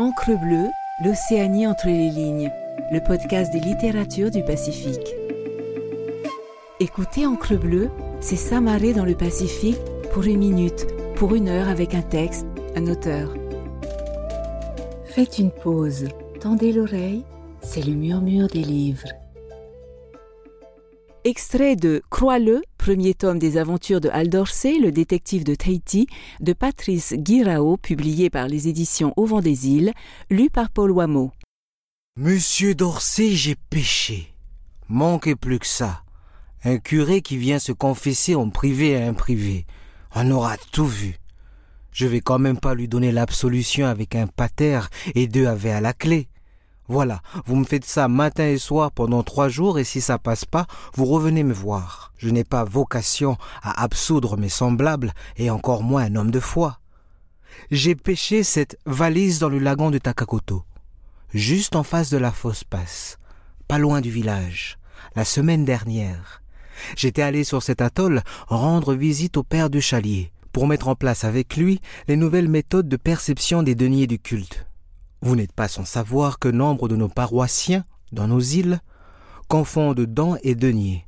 Encre bleue, l'Océanie entre les lignes, le podcast des littératures du Pacifique. Écoutez Encre bleue, c'est s'amarrer dans le Pacifique pour une minute, pour une heure avec un texte, un auteur. Faites une pause, tendez l'oreille, c'est le murmure des livres. Extrait de Crois-le, premier tome des aventures de Hal Dorsey, le détective de Tahiti, de Patrice Guirao, publié par les éditions Au vent des îles, lu par Paul Wameau. Monsieur Dorsey, j'ai péché. Manquez plus que ça. Un curé qui vient se confesser en privé à un privé. On aura tout vu. Je vais quand même pas lui donner l'absolution avec un pater et deux avets à la clé. Voilà, vous me faites ça matin et soir pendant trois jours et si ça passe pas, vous revenez me voir. Je n'ai pas vocation à absoudre mes semblables et encore moins un homme de foi. J'ai pêché cette valise dans le lagon de Takakoto, juste en face de la fosse passe, pas loin du village, la semaine dernière. J'étais allé sur cet atoll rendre visite au père du chalier pour mettre en place avec lui les nouvelles méthodes de perception des deniers du culte. Vous n'êtes pas sans savoir que nombre de nos paroissiens, dans nos îles, confondent dents et deniers,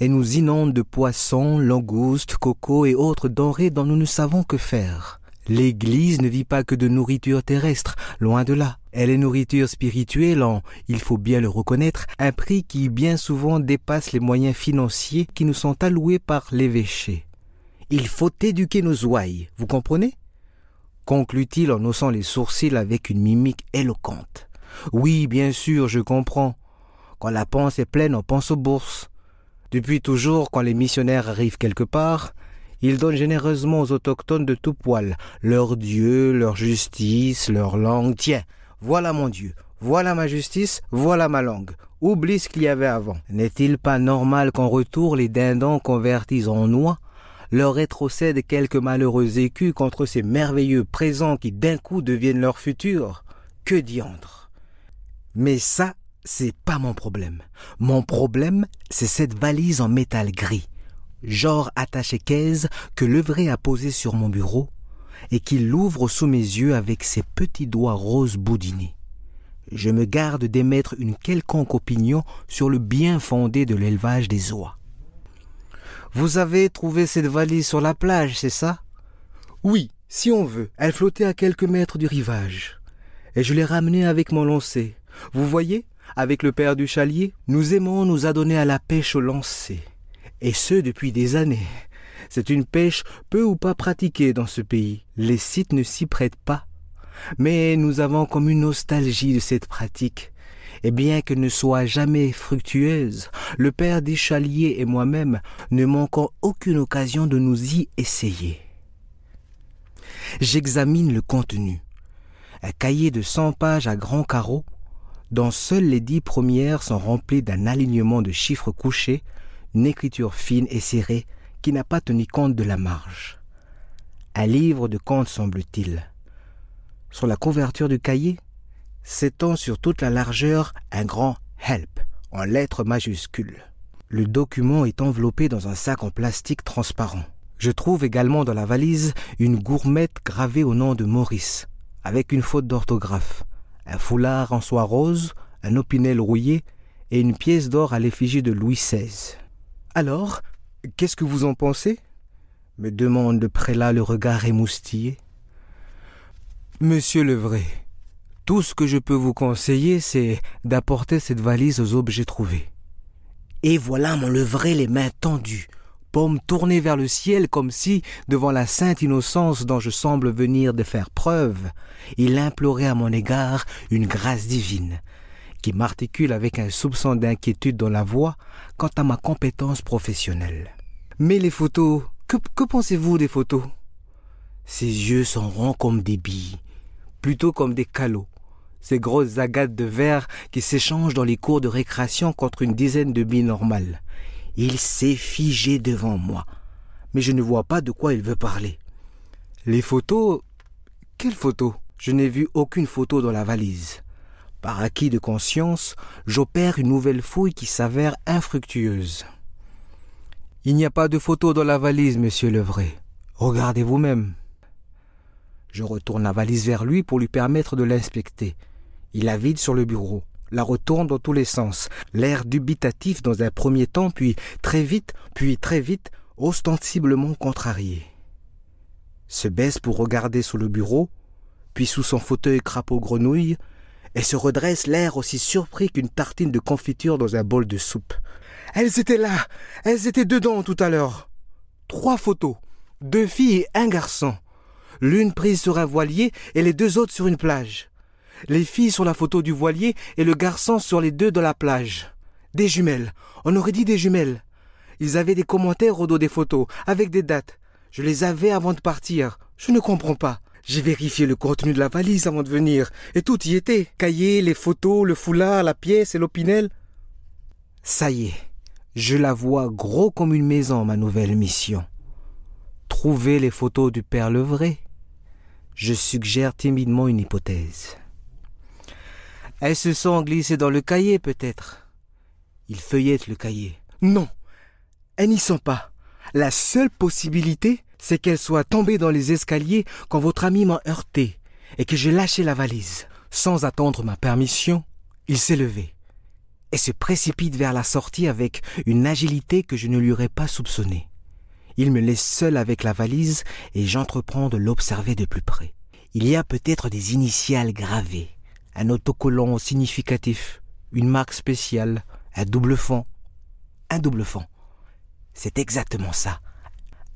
et nous inondent de poissons, langoustes, cocos et autres denrées dont nous ne savons que faire. L'Église ne vit pas que de nourriture terrestre, loin de là. Elle est nourriture spirituelle en, il faut bien le reconnaître, un prix qui bien souvent dépasse les moyens financiers qui nous sont alloués par l'évêché. Il faut éduquer nos ouailles, vous comprenez? Conclut-il en haussant les sourcils avec une mimique éloquente. Oui, bien sûr, je comprends. Quand la panse est pleine, on pense aux bourses. Depuis toujours, quand les missionnaires arrivent quelque part, ils donnent généreusement aux autochtones de tout poil leur Dieu, leur justice, leur langue. Tiens, voilà mon Dieu, voilà ma justice, voilà ma langue. Oublie ce qu'il y avait avant. N'est-il pas normal qu'en retour les dindons convertis en noix leur rétrocèdent quelques malheureux écus contre ces merveilleux présents qui d'un coup deviennent leur futur. Que diantre. Mais ça, c'est pas mon problème. Mon problème, c'est cette valise en métal gris, genre attaché caisse que Levray a posé sur mon bureau et qu'il l'ouvre sous mes yeux avec ses petits doigts roses boudinés. Je me garde d'émettre une quelconque opinion sur le bien fondé de l'élevage des oies. Vous avez trouvé cette valise sur la plage, c'est ça? Oui, si on veut. Elle flottait à quelques mètres du rivage. Et je l'ai ramenée avec mon lancé. Vous voyez, avec le père du chalier, nous aimons nous adonner à la pêche au lancer. Et ce depuis des années. C'est une pêche peu ou pas pratiquée dans ce pays. Les sites ne s'y prêtent pas. Mais nous avons comme une nostalgie de cette pratique et bien qu'elle ne soit jamais fructueuse, le père des chaliers et moi-même ne manquons aucune occasion de nous y essayer. J'examine le contenu. Un cahier de cent pages à grands carreaux, dont seules les dix premières sont remplies d'un alignement de chiffres couchés, une écriture fine et serrée qui n'a pas tenu compte de la marge. Un livre de compte semble-t-il. Sur la couverture du cahier, s'étend sur toute la largeur un grand Help en lettres majuscules. Le document est enveloppé dans un sac en plastique transparent. Je trouve également dans la valise une gourmette gravée au nom de Maurice, avec une faute d'orthographe, un foulard en soie rose, un opinel rouillé et une pièce d'or à l'effigie de Louis XVI. Alors, qu'est-ce que vous en pensez? me demande le prélat le regard émoustillé. Monsieur le vrai, tout ce que je peux vous conseiller, c'est d'apporter cette valise aux objets trouvés. Et voilà mon les mains tendues, paumes tournées vers le ciel comme si, devant la sainte innocence dont je semble venir de faire preuve, il implorait à mon égard une grâce divine, qui m'articule avec un soupçon d'inquiétude dans la voix quant à ma compétence professionnelle. Mais les photos, que, que pensez-vous des photos? Ses yeux sont ronds comme des billes, plutôt comme des calots ces grosses agates de verre qui s'échangent dans les cours de récréation contre une dizaine de billes normales. Il s'est figé devant moi, mais je ne vois pas de quoi il veut parler. Les photos? Quelles photos? Je n'ai vu aucune photo dans la valise. Par acquis de conscience, j'opère une nouvelle fouille qui s'avère infructueuse. Il n'y a pas de photo dans la valise, monsieur Levray. Regardez vous-même. Je retourne la valise vers lui pour lui permettre de l'inspecter. Il la vide sur le bureau, la retourne dans tous les sens, l'air dubitatif dans un premier temps, puis très vite, puis très vite, ostensiblement contrarié. Se baisse pour regarder sous le bureau, puis sous son fauteuil crapaud grenouille, et se redresse l'air aussi surpris qu'une tartine de confiture dans un bol de soupe. Elles étaient là, elles étaient dedans tout à l'heure. Trois photos, deux filles et un garçon. L'une prise sur un voilier et les deux autres sur une plage. Les filles sur la photo du voilier et le garçon sur les deux de la plage. Des jumelles. On aurait dit des jumelles. Ils avaient des commentaires au dos des photos, avec des dates. Je les avais avant de partir. Je ne comprends pas. J'ai vérifié le contenu de la valise avant de venir, et tout y était. Cahier, les photos, le foulard, la pièce et l'opinel. Ça y est, je la vois gros comme une maison, ma nouvelle mission. Trouver les photos du père Levray. Je suggère timidement une hypothèse. Elles se sont glissées dans le cahier, peut-être. Il feuillette le cahier. Non, elles n'y sont pas. La seule possibilité, c'est qu'elle soit tombée dans les escaliers quand votre ami m'a heurté et que j'ai lâché la valise. Sans attendre ma permission, il s'est levé et se précipite vers la sortie avec une agilité que je ne lui aurais pas soupçonnée. Il me laisse seul avec la valise et j'entreprends de l'observer de plus près. Il y a peut-être des initiales gravées, un autocollant significatif, une marque spéciale, un double fond. Un double fond. C'est exactement ça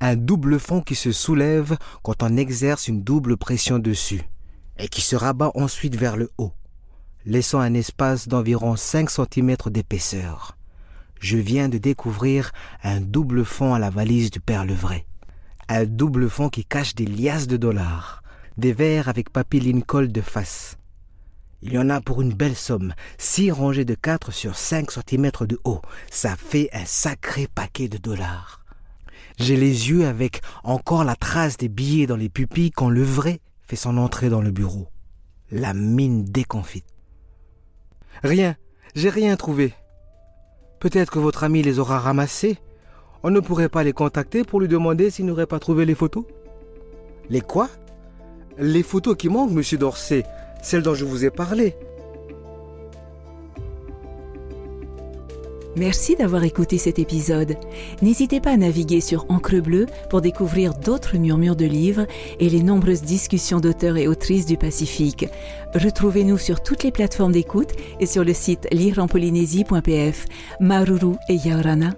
un double fond qui se soulève quand on exerce une double pression dessus, et qui se rabat ensuite vers le haut, laissant un espace d'environ 5 cm d'épaisseur. Je viens de découvrir un double fond à la valise du père Levray. Un double fond qui cache des liasses de dollars, des verres avec papier Lincoln de face. Il y en a pour une belle somme, six rangées de 4 sur 5 cm de haut. Ça fait un sacré paquet de dollars. J'ai les yeux avec encore la trace des billets dans les pupilles quand le vrai fait son entrée dans le bureau. La mine déconfite. Rien, j'ai rien trouvé. Peut-être que votre ami les aura ramassés. On ne pourrait pas les contacter pour lui demander s'il n'aurait pas trouvé les photos Les quoi? Les photos qui manquent, monsieur Dorsey, celles dont je vous ai parlé. Merci d'avoir écouté cet épisode. N'hésitez pas à naviguer sur Encre Bleue pour découvrir d'autres murmures de livres et les nombreuses discussions d'auteurs et autrices du Pacifique. Retrouvez-nous sur toutes les plateformes d'écoute et sur le site lireenpolynésie.pf. Maruru et Yaorana.